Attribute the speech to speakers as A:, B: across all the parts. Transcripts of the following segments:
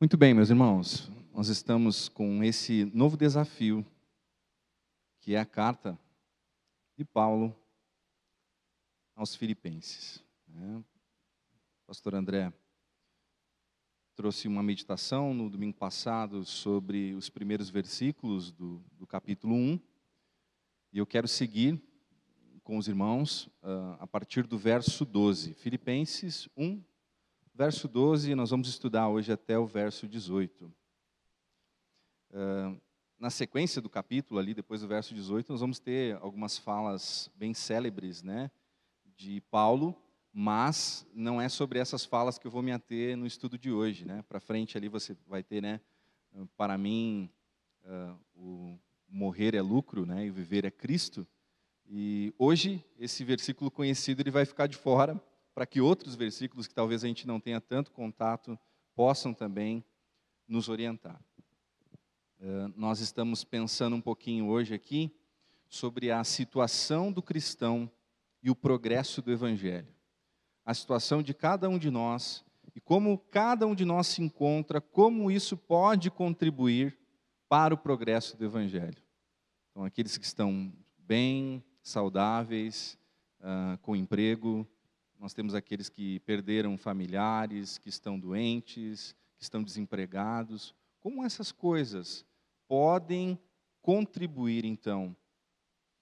A: Muito bem, meus irmãos, nós estamos com esse novo desafio, que é a carta de Paulo aos Filipenses. Né? Pastor André trouxe uma meditação no domingo passado sobre os primeiros versículos do, do capítulo 1, e eu quero seguir com os irmãos uh, a partir do verso 12. Filipenses 1, verso 12, nós vamos estudar hoje até o verso 18. Uh, na sequência do capítulo, ali depois do verso 18, nós vamos ter algumas falas bem célebres né, de Paulo, mas não é sobre essas falas que eu vou me ater no estudo de hoje. Né? Para frente ali você vai ter, né, para mim, uh, o morrer é lucro né, e viver é Cristo. E hoje, esse versículo conhecido ele vai ficar de fora, para que outros versículos que talvez a gente não tenha tanto contato possam também nos orientar. Uh, nós estamos pensando um pouquinho hoje aqui sobre a situação do cristão e o progresso do evangelho. A situação de cada um de nós e como cada um de nós se encontra, como isso pode contribuir para o progresso do evangelho. Então, aqueles que estão bem, saudáveis, uh, com emprego, nós temos aqueles que perderam familiares, que estão doentes, que estão desempregados. Como essas coisas podem contribuir, então,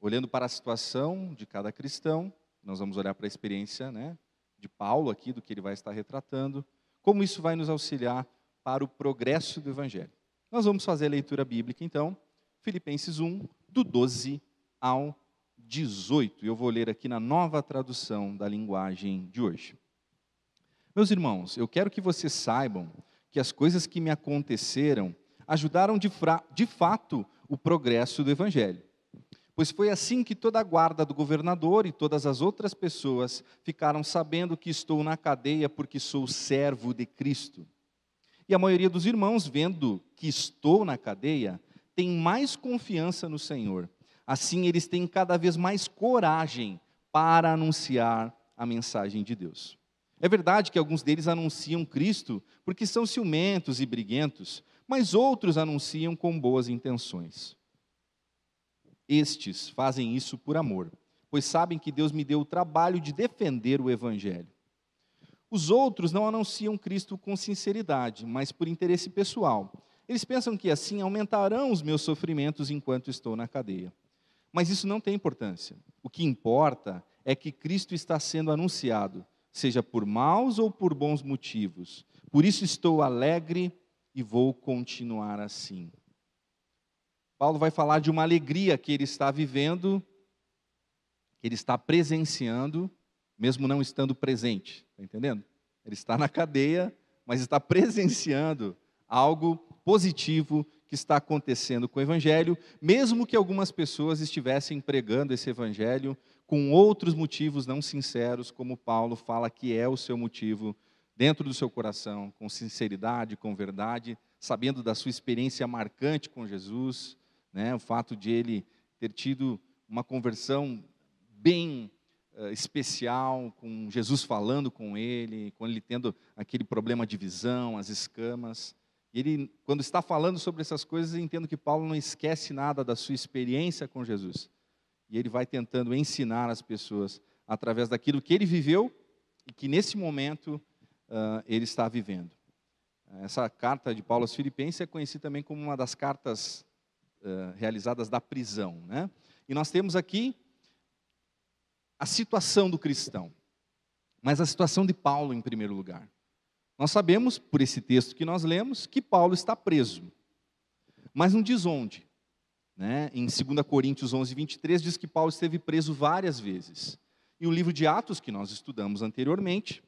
A: olhando para a situação de cada cristão, nós vamos olhar para a experiência né, de Paulo aqui, do que ele vai estar retratando, como isso vai nos auxiliar para o progresso do Evangelho. Nós vamos fazer a leitura bíblica, então, Filipenses 1, do 12 ao 18. Eu vou ler aqui na nova tradução da linguagem de hoje. Meus irmãos, eu quero que vocês saibam que as coisas que me aconteceram ajudaram de, de fato o progresso do Evangelho. Pois foi assim que toda a guarda do governador e todas as outras pessoas ficaram sabendo que estou na cadeia porque sou servo de Cristo. E a maioria dos irmãos, vendo que estou na cadeia, tem mais confiança no Senhor Assim, eles têm cada vez mais coragem para anunciar a mensagem de Deus. É verdade que alguns deles anunciam Cristo porque são ciumentos e briguentos, mas outros anunciam com boas intenções. Estes fazem isso por amor, pois sabem que Deus me deu o trabalho de defender o Evangelho. Os outros não anunciam Cristo com sinceridade, mas por interesse pessoal. Eles pensam que assim aumentarão os meus sofrimentos enquanto estou na cadeia. Mas isso não tem importância. O que importa é que Cristo está sendo anunciado, seja por maus ou por bons motivos. Por isso estou alegre e vou continuar assim. Paulo vai falar de uma alegria que ele está vivendo, que ele está presenciando, mesmo não estando presente. Está entendendo? Ele está na cadeia, mas está presenciando algo positivo que está acontecendo com o Evangelho, mesmo que algumas pessoas estivessem pregando esse Evangelho com outros motivos não sinceros, como Paulo fala que é o seu motivo dentro do seu coração, com sinceridade, com verdade, sabendo da sua experiência marcante com Jesus, né, o fato de ele ter tido uma conversão bem uh, especial, com Jesus falando com ele, com ele tendo aquele problema de visão, as escamas. E ele, quando está falando sobre essas coisas, entendo que Paulo não esquece nada da sua experiência com Jesus. E ele vai tentando ensinar as pessoas através daquilo que ele viveu e que nesse momento uh, ele está vivendo. Essa carta de Paulo aos Filipenses é conhecida também como uma das cartas uh, realizadas da prisão. Né? E nós temos aqui a situação do cristão, mas a situação de Paulo em primeiro lugar. Nós sabemos, por esse texto que nós lemos, que Paulo está preso. Mas não diz onde. Né? Em 2 Coríntios 11, 23, diz que Paulo esteve preso várias vezes. E o livro de Atos, que nós estudamos anteriormente,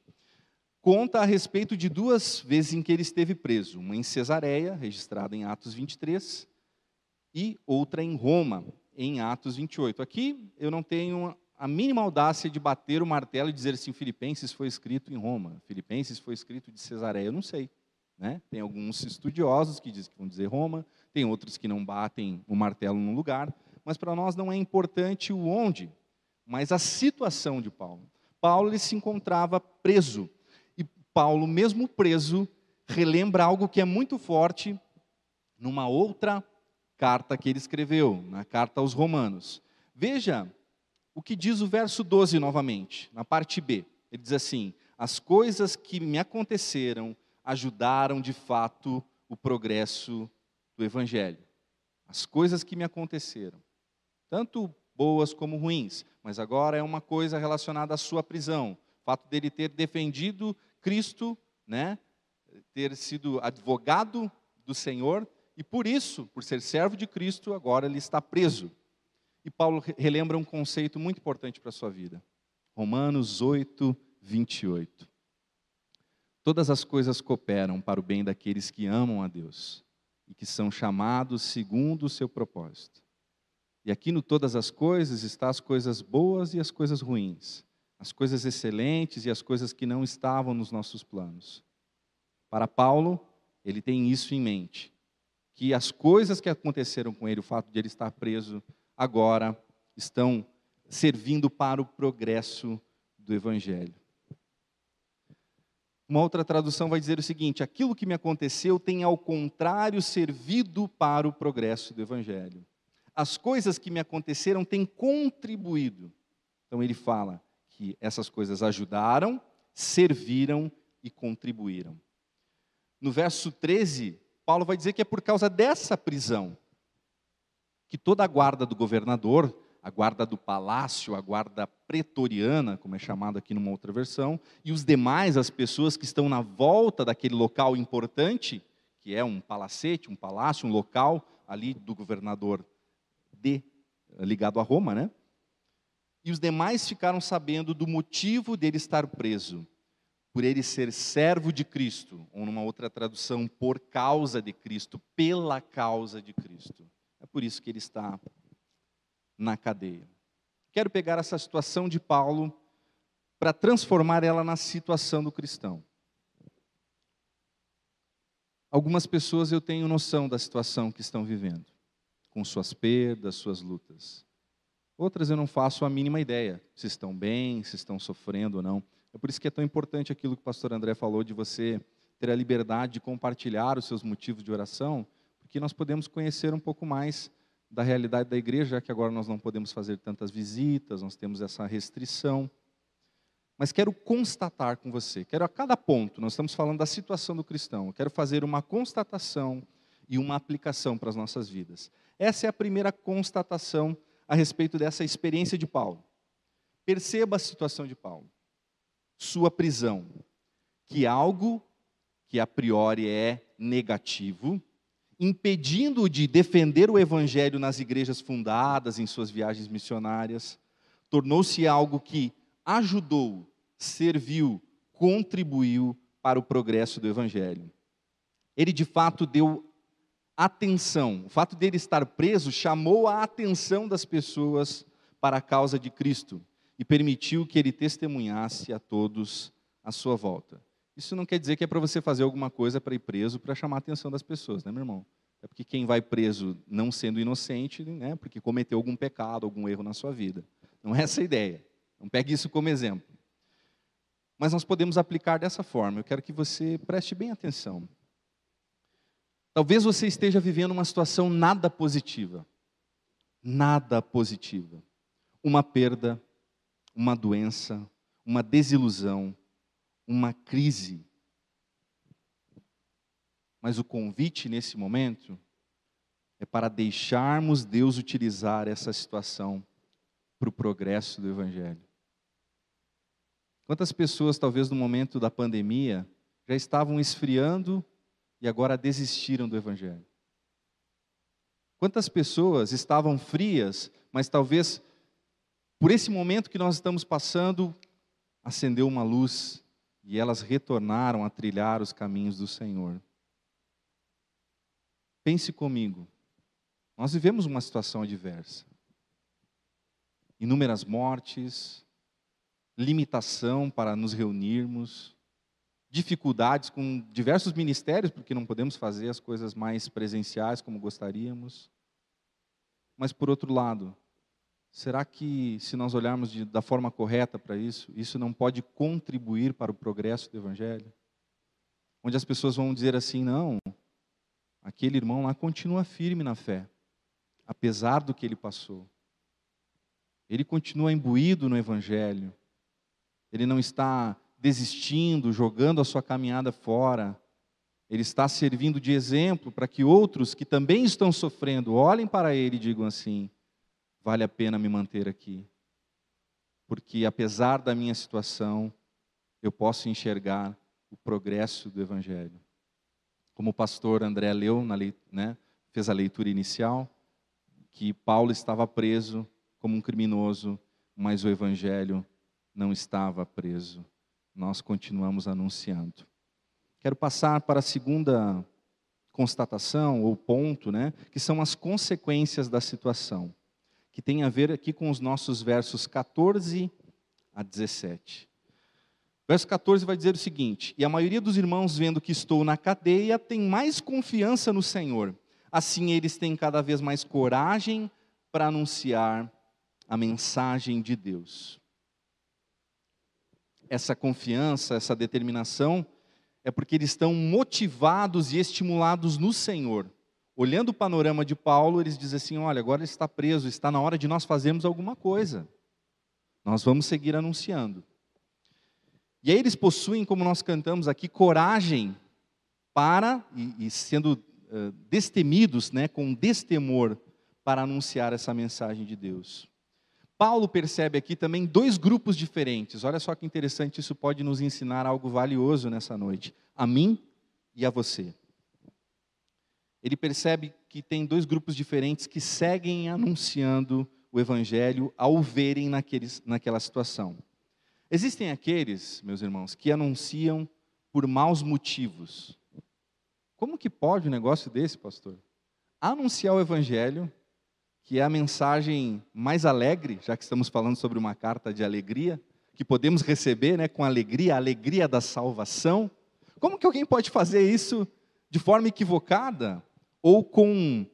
A: conta a respeito de duas vezes em que ele esteve preso. Uma em Cesareia, registrada em Atos 23, e outra em Roma, em Atos 28. Aqui eu não tenho a mínima audácia de bater o martelo e dizer assim, Filipenses foi escrito em Roma, Filipenses foi escrito de Cesareia, eu não sei. Né? Tem alguns estudiosos que dizem que vão dizer Roma, tem outros que não batem o martelo no lugar, mas para nós não é importante o onde, mas a situação de Paulo. Paulo se encontrava preso, e Paulo, mesmo preso, relembra algo que é muito forte numa outra carta que ele escreveu, na carta aos Romanos. Veja o que diz o verso 12 novamente, na parte B. Ele diz assim: As coisas que me aconteceram ajudaram de fato o progresso do Evangelho. As coisas que me aconteceram, tanto boas como ruins, mas agora é uma coisa relacionada à sua prisão, o fato dele ter defendido Cristo, né, ter sido advogado do Senhor e por isso, por ser servo de Cristo, agora ele está preso. E Paulo relembra um conceito muito importante para a sua vida. Romanos 8, 28. Todas as coisas cooperam para o bem daqueles que amam a Deus e que são chamados segundo o seu propósito. E aqui no todas as coisas está as coisas boas e as coisas ruins, as coisas excelentes e as coisas que não estavam nos nossos planos. Para Paulo, ele tem isso em mente que as coisas que aconteceram com ele, o fato de ele estar preso, agora estão servindo para o progresso do Evangelho. Uma outra tradução vai dizer o seguinte: aquilo que me aconteceu tem ao contrário servido para o progresso do Evangelho. As coisas que me aconteceram têm contribuído. Então ele fala que essas coisas ajudaram, serviram e contribuíram. No verso 13, Paulo vai dizer que é por causa dessa prisão que toda a guarda do governador, a guarda do palácio, a guarda pretoriana, como é chamado aqui numa outra versão, e os demais, as pessoas que estão na volta daquele local importante, que é um palacete, um palácio, um local ali do governador de, ligado a Roma, né? E os demais ficaram sabendo do motivo dele estar preso por ele ser servo de Cristo, ou numa outra tradução, por causa de Cristo, pela causa de Cristo. Por isso que ele está na cadeia. Quero pegar essa situação de Paulo para transformar ela na situação do cristão. Algumas pessoas eu tenho noção da situação que estão vivendo, com suas perdas, suas lutas. Outras eu não faço a mínima ideia se estão bem, se estão sofrendo ou não. É por isso que é tão importante aquilo que o pastor André falou de você ter a liberdade de compartilhar os seus motivos de oração, porque nós podemos conhecer um pouco mais da realidade da igreja, já que agora nós não podemos fazer tantas visitas, nós temos essa restrição. Mas quero constatar com você, quero a cada ponto, nós estamos falando da situação do cristão, quero fazer uma constatação e uma aplicação para as nossas vidas. Essa é a primeira constatação a respeito dessa experiência de Paulo. Perceba a situação de Paulo sua prisão, que algo que a priori é negativo, impedindo-o de defender o evangelho nas igrejas fundadas, em suas viagens missionárias, tornou-se algo que ajudou, serviu, contribuiu para o progresso do evangelho. Ele de fato deu atenção, o fato dele estar preso chamou a atenção das pessoas para a causa de Cristo e permitiu que ele testemunhasse a todos à sua volta. Isso não quer dizer que é para você fazer alguma coisa para ir preso para chamar a atenção das pessoas, né, meu irmão? É porque quem vai preso não sendo inocente, né, porque cometeu algum pecado, algum erro na sua vida. Não é essa a ideia. Não pegue isso como exemplo. Mas nós podemos aplicar dessa forma. Eu quero que você preste bem atenção. Talvez você esteja vivendo uma situação nada positiva. Nada positiva. Uma perda, uma doença, uma desilusão, uma crise. Mas o convite nesse momento é para deixarmos Deus utilizar essa situação para o progresso do Evangelho. Quantas pessoas, talvez no momento da pandemia, já estavam esfriando e agora desistiram do Evangelho? Quantas pessoas estavam frias, mas talvez por esse momento que nós estamos passando, acendeu uma luz e elas retornaram a trilhar os caminhos do Senhor. Pense comigo, nós vivemos uma situação adversa. Inúmeras mortes, limitação para nos reunirmos, dificuldades com diversos ministérios, porque não podemos fazer as coisas mais presenciais como gostaríamos. Mas, por outro lado, Será que, se nós olharmos de, da forma correta para isso, isso não pode contribuir para o progresso do Evangelho? onde as pessoas vão dizer assim: não, aquele irmão lá continua firme na fé, apesar do que ele passou. Ele continua imbuído no Evangelho, ele não está desistindo, jogando a sua caminhada fora, ele está servindo de exemplo para que outros que também estão sofrendo olhem para ele e digam assim: vale a pena me manter aqui, porque apesar da minha situação, eu posso enxergar o progresso do Evangelho. Como o pastor André leu, na, né, fez a leitura inicial, que Paulo estava preso como um criminoso, mas o Evangelho não estava preso. Nós continuamos anunciando. Quero passar para a segunda constatação ou ponto, né, que são as consequências da situação, que tem a ver aqui com os nossos versos 14 a 17. Verso 14 vai dizer o seguinte: E a maioria dos irmãos, vendo que estou na cadeia, tem mais confiança no Senhor. Assim, eles têm cada vez mais coragem para anunciar a mensagem de Deus. Essa confiança, essa determinação, é porque eles estão motivados e estimulados no Senhor. Olhando o panorama de Paulo, eles dizem assim: olha, agora ele está preso, está na hora de nós fazermos alguma coisa. Nós vamos seguir anunciando. E aí eles possuem, como nós cantamos aqui, coragem para, e, e sendo uh, destemidos, né, com destemor, para anunciar essa mensagem de Deus. Paulo percebe aqui também dois grupos diferentes. Olha só que interessante, isso pode nos ensinar algo valioso nessa noite, a mim e a você. Ele percebe que tem dois grupos diferentes que seguem anunciando o evangelho ao verem naqueles, naquela situação. Existem aqueles, meus irmãos, que anunciam por maus motivos. Como que pode um negócio desse, pastor? Anunciar o evangelho que é a mensagem mais alegre, já que estamos falando sobre uma carta de alegria, que podemos receber né, com alegria, a alegria da salvação. Como que alguém pode fazer isso de forma equivocada ou com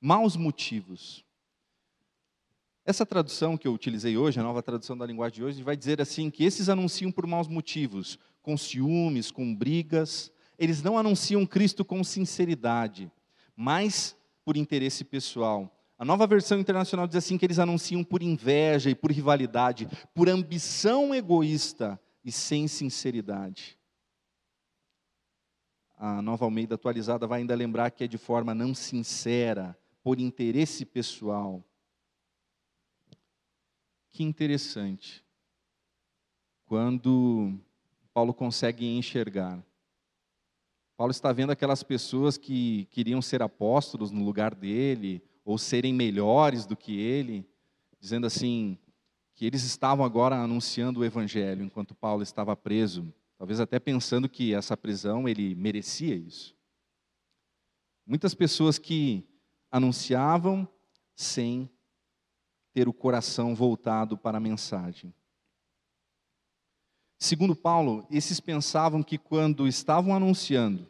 A: maus motivos? Essa tradução que eu utilizei hoje, a nova tradução da linguagem de hoje, vai dizer assim que esses anunciam por maus motivos, com ciúmes, com brigas. Eles não anunciam Cristo com sinceridade, mas por interesse pessoal. A nova versão internacional diz assim que eles anunciam por inveja e por rivalidade, por ambição egoísta e sem sinceridade. A nova Almeida atualizada vai ainda lembrar que é de forma não sincera, por interesse pessoal. Que interessante. Quando Paulo consegue enxergar. Paulo está vendo aquelas pessoas que queriam ser apóstolos no lugar dele, ou serem melhores do que ele, dizendo assim, que eles estavam agora anunciando o evangelho enquanto Paulo estava preso, talvez até pensando que essa prisão ele merecia isso. Muitas pessoas que anunciavam sem ter o coração voltado para a mensagem. Segundo Paulo, esses pensavam que quando estavam anunciando,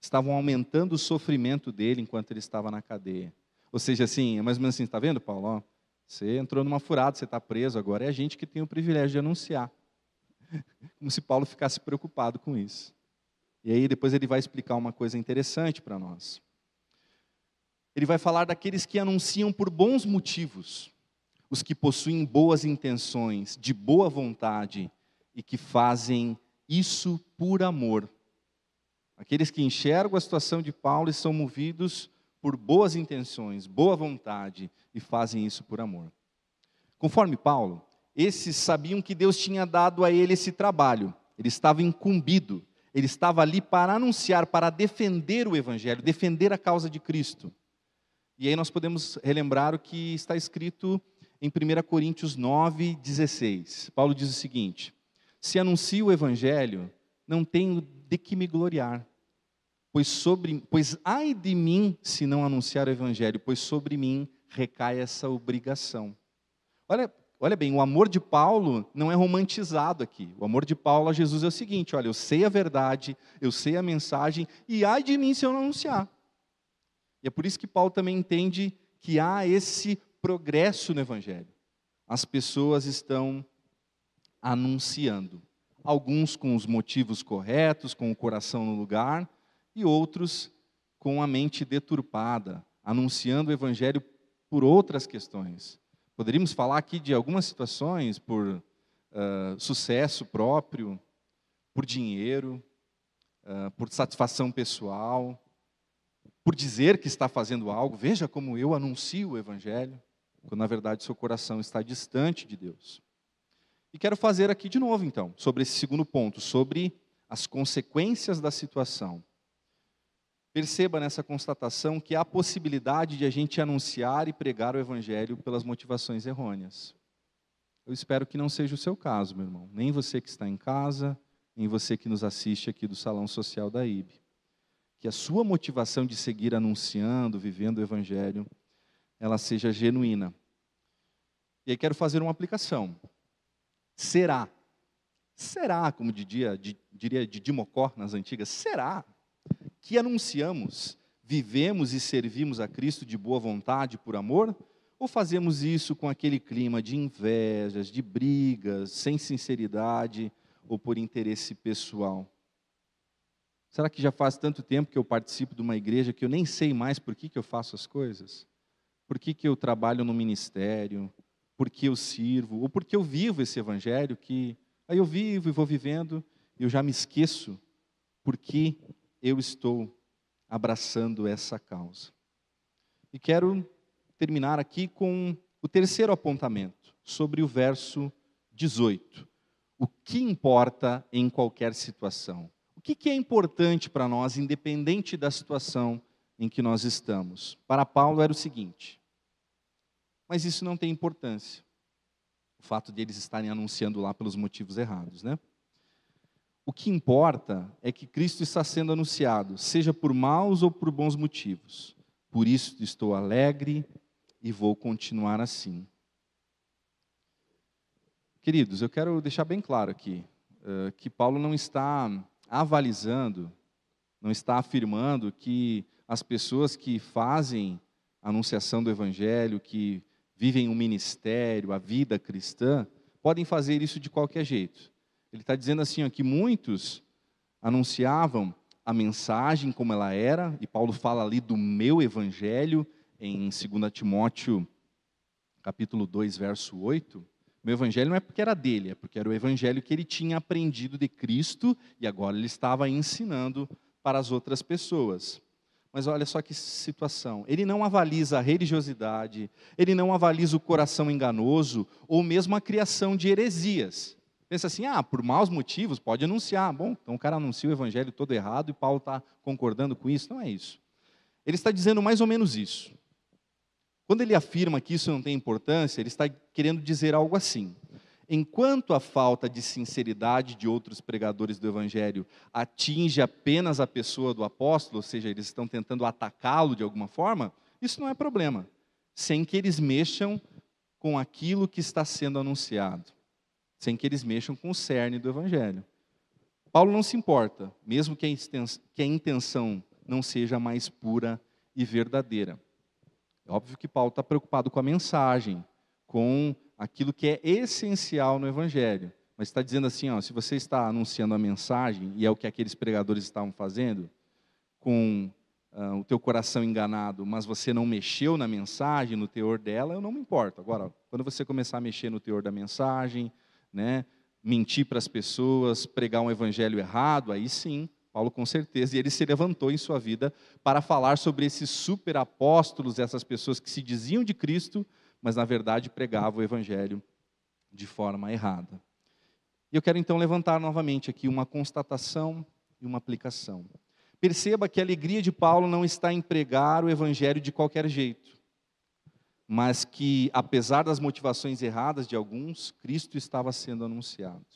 A: estavam aumentando o sofrimento dele enquanto ele estava na cadeia. Ou seja, assim, é mais ou menos assim, está vendo, Paulo? Você entrou numa furada, você está preso, agora é a gente que tem o privilégio de anunciar. Como se Paulo ficasse preocupado com isso. E aí depois ele vai explicar uma coisa interessante para nós. Ele vai falar daqueles que anunciam por bons motivos, os que possuem boas intenções, de boa vontade e que fazem isso por amor. Aqueles que enxergam a situação de Paulo e são movidos por boas intenções, boa vontade e fazem isso por amor. Conforme Paulo, esses sabiam que Deus tinha dado a ele esse trabalho, ele estava incumbido, ele estava ali para anunciar, para defender o Evangelho, defender a causa de Cristo. E aí nós podemos relembrar o que está escrito em 1 Coríntios 9, 16. Paulo diz o seguinte: Se anuncio o Evangelho, não tenho de que me gloriar, Pois sobre, pois ai de mim se não anunciar o evangelho, pois sobre mim recai essa obrigação. Olha, olha bem, o amor de Paulo não é romantizado aqui. O amor de Paulo a Jesus é o seguinte: olha, eu sei a verdade, eu sei a mensagem, e ai de mim se eu não anunciar. E é por isso que Paulo também entende que há esse progresso no evangelho. As pessoas estão anunciando. alguns com os motivos corretos, com o coração no lugar, e outros com a mente deturpada, anunciando o evangelho por outras questões. Poderíamos falar aqui de algumas situações por uh, sucesso próprio, por dinheiro, uh, por satisfação pessoal, por dizer que está fazendo algo. Veja como eu anuncio o evangelho, quando na verdade seu coração está distante de Deus. E quero fazer aqui de novo, então, sobre esse segundo ponto, sobre as consequências da situação. Perceba nessa constatação que há possibilidade de a gente anunciar e pregar o Evangelho pelas motivações errôneas. Eu espero que não seja o seu caso, meu irmão. Nem você que está em casa, nem você que nos assiste aqui do Salão Social da IB. Que a sua motivação de seguir anunciando, vivendo o Evangelho, ela seja genuína. E aí quero fazer uma aplicação. Será? Será, como diria, diria Mocó nas antigas, será que anunciamos, vivemos e servimos a Cristo de boa vontade por amor? Ou fazemos isso com aquele clima de invejas, de brigas, sem sinceridade ou por interesse pessoal? Será que já faz tanto tempo que eu participo de uma igreja que eu nem sei mais por que, que eu faço as coisas? Por que, que eu trabalho no ministério? Por que eu sirvo? Ou por que eu vivo esse evangelho que aí eu vivo e vou vivendo e eu já me esqueço por que eu estou abraçando essa causa. E quero terminar aqui com o terceiro apontamento, sobre o verso 18. O que importa em qualquer situação? O que é importante para nós, independente da situação em que nós estamos? Para Paulo era o seguinte, mas isso não tem importância. O fato de eles estarem anunciando lá pelos motivos errados, né? O que importa é que Cristo está sendo anunciado, seja por maus ou por bons motivos. Por isso estou alegre e vou continuar assim. Queridos, eu quero deixar bem claro aqui uh, que Paulo não está avalizando, não está afirmando que as pessoas que fazem a anunciação do Evangelho, que vivem o um ministério, a vida cristã, podem fazer isso de qualquer jeito. Ele está dizendo assim, ó, que muitos anunciavam a mensagem como ela era, e Paulo fala ali do meu evangelho, em 2 Timóteo, capítulo 2, verso 8. Meu evangelho não é porque era dele, é porque era o evangelho que ele tinha aprendido de Cristo e agora ele estava ensinando para as outras pessoas. Mas olha só que situação. Ele não avaliza a religiosidade, ele não avaliza o coração enganoso ou mesmo a criação de heresias. Pensa assim, ah, por maus motivos, pode anunciar. Bom, então o cara anuncia o evangelho todo errado e Paulo está concordando com isso. Não é isso. Ele está dizendo mais ou menos isso. Quando ele afirma que isso não tem importância, ele está querendo dizer algo assim. Enquanto a falta de sinceridade de outros pregadores do Evangelho atinge apenas a pessoa do apóstolo, ou seja, eles estão tentando atacá-lo de alguma forma, isso não é problema, sem que eles mexam com aquilo que está sendo anunciado sem que eles mexam com o cerne do Evangelho. Paulo não se importa, mesmo que a intenção não seja mais pura e verdadeira. É óbvio que Paulo está preocupado com a mensagem, com aquilo que é essencial no Evangelho. Mas está dizendo assim, ó, se você está anunciando a mensagem, e é o que aqueles pregadores estavam fazendo, com uh, o teu coração enganado, mas você não mexeu na mensagem, no teor dela, eu não me importo. Agora, quando você começar a mexer no teor da mensagem, né, mentir para as pessoas, pregar um evangelho errado, aí sim, Paulo com certeza, e ele se levantou em sua vida para falar sobre esses super apóstolos, essas pessoas que se diziam de Cristo, mas na verdade pregavam o evangelho de forma errada. E eu quero então levantar novamente aqui uma constatação e uma aplicação. Perceba que a alegria de Paulo não está em pregar o evangelho de qualquer jeito mas que, apesar das motivações erradas de alguns, Cristo estava sendo anunciado.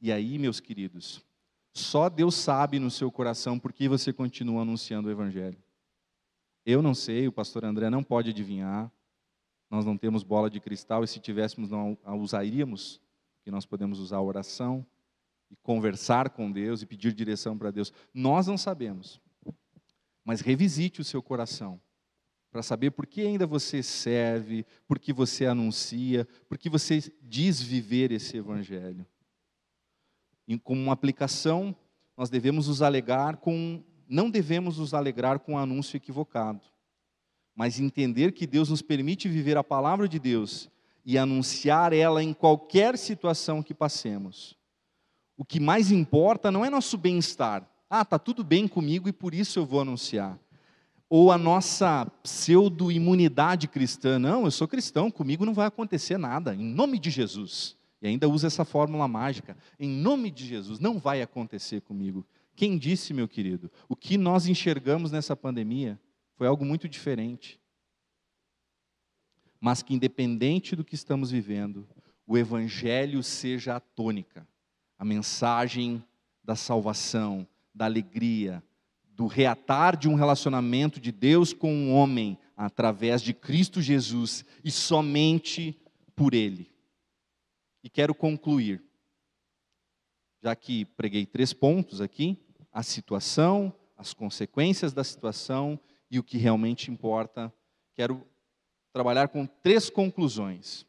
A: E aí, meus queridos, só Deus sabe no seu coração por que você continua anunciando o Evangelho. Eu não sei, o pastor André não pode adivinhar, nós não temos bola de cristal e se tivéssemos não a usaríamos, que nós podemos usar a oração e conversar com Deus e pedir direção para Deus. Nós não sabemos, mas revisite o seu coração para saber por que ainda você serve, por que você anuncia, por que você diz viver esse evangelho. E como uma aplicação, nós devemos nos alegrar com não devemos nos alegrar com o um anúncio equivocado, mas entender que Deus nos permite viver a palavra de Deus e anunciar ela em qualquer situação que passemos. O que mais importa não é nosso bem-estar. Ah, tá tudo bem comigo e por isso eu vou anunciar. Ou a nossa pseudo-imunidade cristã. Não, eu sou cristão, comigo não vai acontecer nada, em nome de Jesus. E ainda usa essa fórmula mágica. Em nome de Jesus, não vai acontecer comigo. Quem disse, meu querido? O que nós enxergamos nessa pandemia foi algo muito diferente. Mas que, independente do que estamos vivendo, o Evangelho seja a tônica, a mensagem da salvação, da alegria, do reatar de um relacionamento de Deus com o um homem através de Cristo Jesus e somente por Ele. E quero concluir, já que preguei três pontos aqui, a situação, as consequências da situação e o que realmente importa. Quero trabalhar com três conclusões.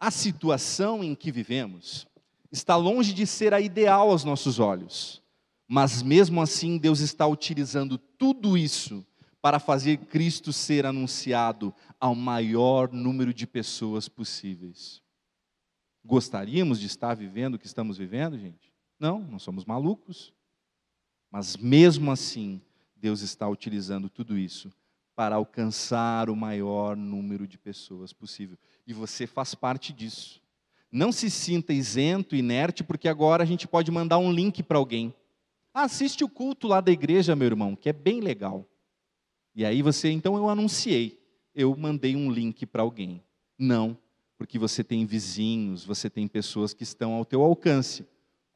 A: A situação em que vivemos está longe de ser a ideal aos nossos olhos, mas mesmo assim Deus está utilizando tudo isso para fazer Cristo ser anunciado ao maior número de pessoas possíveis. Gostaríamos de estar vivendo o que estamos vivendo, gente? Não, não somos malucos. Mas mesmo assim, Deus está utilizando tudo isso para alcançar o maior número de pessoas possível. E você faz parte disso. Não se sinta isento, inerte, porque agora a gente pode mandar um link para alguém. Assiste o culto lá da igreja, meu irmão, que é bem legal. E aí você, então eu anunciei, eu mandei um link para alguém. Não, porque você tem vizinhos, você tem pessoas que estão ao teu alcance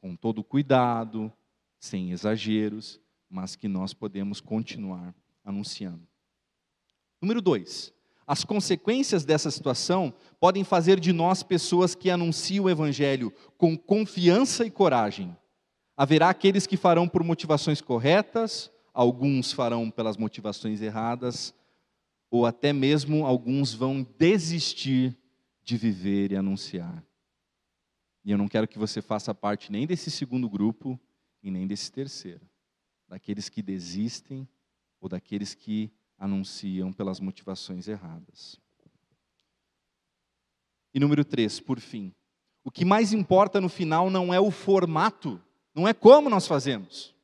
A: com todo cuidado, sem exageros, mas que nós podemos continuar anunciando. Número dois, as consequências dessa situação podem fazer de nós pessoas que anunciam o Evangelho com confiança e coragem. Haverá aqueles que farão por motivações corretas, alguns farão pelas motivações erradas, ou até mesmo alguns vão desistir de viver e anunciar. E eu não quero que você faça parte nem desse segundo grupo e nem desse terceiro. Daqueles que desistem ou daqueles que anunciam pelas motivações erradas. E número três, por fim. O que mais importa no final não é o formato, não é como nós fazemos.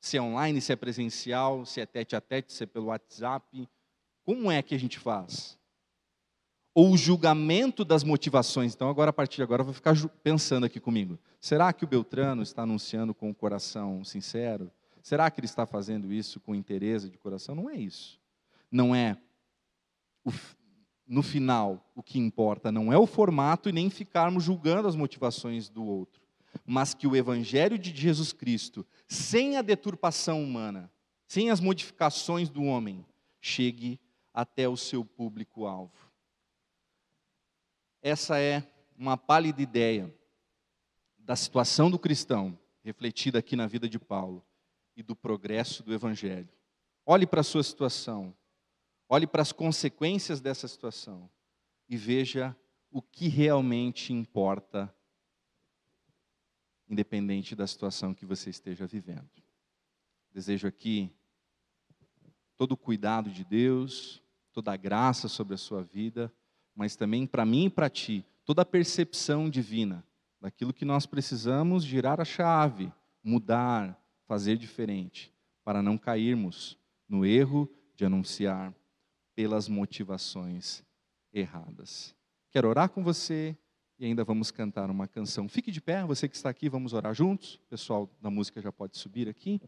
A: Se é online, se é presencial, se é tete a tete, se é pelo WhatsApp. Como é que a gente faz? ou o julgamento das motivações. Então, agora, a partir de agora, eu vou ficar pensando aqui comigo. Será que o Beltrano está anunciando com o coração sincero? Será que ele está fazendo isso com interesse de coração? Não é isso. Não é. O, no final, o que importa não é o formato e nem ficarmos julgando as motivações do outro, mas que o Evangelho de Jesus Cristo, sem a deturpação humana, sem as modificações do homem, chegue até o seu público-alvo. Essa é uma pálida ideia da situação do cristão, refletida aqui na vida de Paulo, e do progresso do Evangelho. Olhe para a sua situação, olhe para as consequências dessa situação e veja o que realmente importa, independente da situação que você esteja vivendo. Desejo aqui todo o cuidado de Deus, toda a graça sobre a sua vida mas também para mim e para ti, toda a percepção divina daquilo que nós precisamos girar a chave, mudar, fazer diferente, para não cairmos no erro de anunciar pelas motivações erradas. Quero orar com você e ainda vamos cantar uma canção. Fique de pé, você que está aqui, vamos orar juntos. O pessoal da música já pode subir aqui.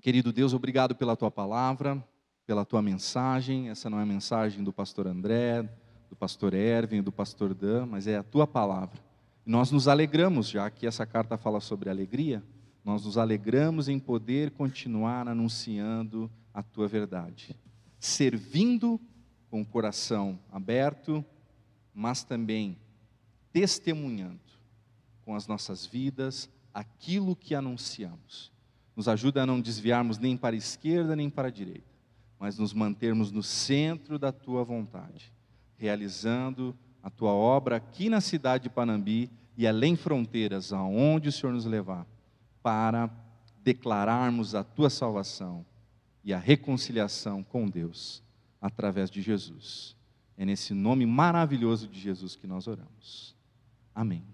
A: Querido Deus, obrigado pela tua palavra pela tua mensagem. Essa não é a mensagem do pastor André, do pastor Erwin, do pastor Dan, mas é a tua palavra. E nós nos alegramos, já que essa carta fala sobre alegria, nós nos alegramos em poder continuar anunciando a tua verdade, servindo com o coração aberto, mas também testemunhando com as nossas vidas aquilo que anunciamos. Nos ajuda a não desviarmos nem para a esquerda nem para a direita, mas nos mantermos no centro da tua vontade, realizando a tua obra aqui na cidade de Panambi e além fronteiras, aonde o Senhor nos levar, para declararmos a tua salvação e a reconciliação com Deus através de Jesus. É nesse nome maravilhoso de Jesus que nós oramos. Amém.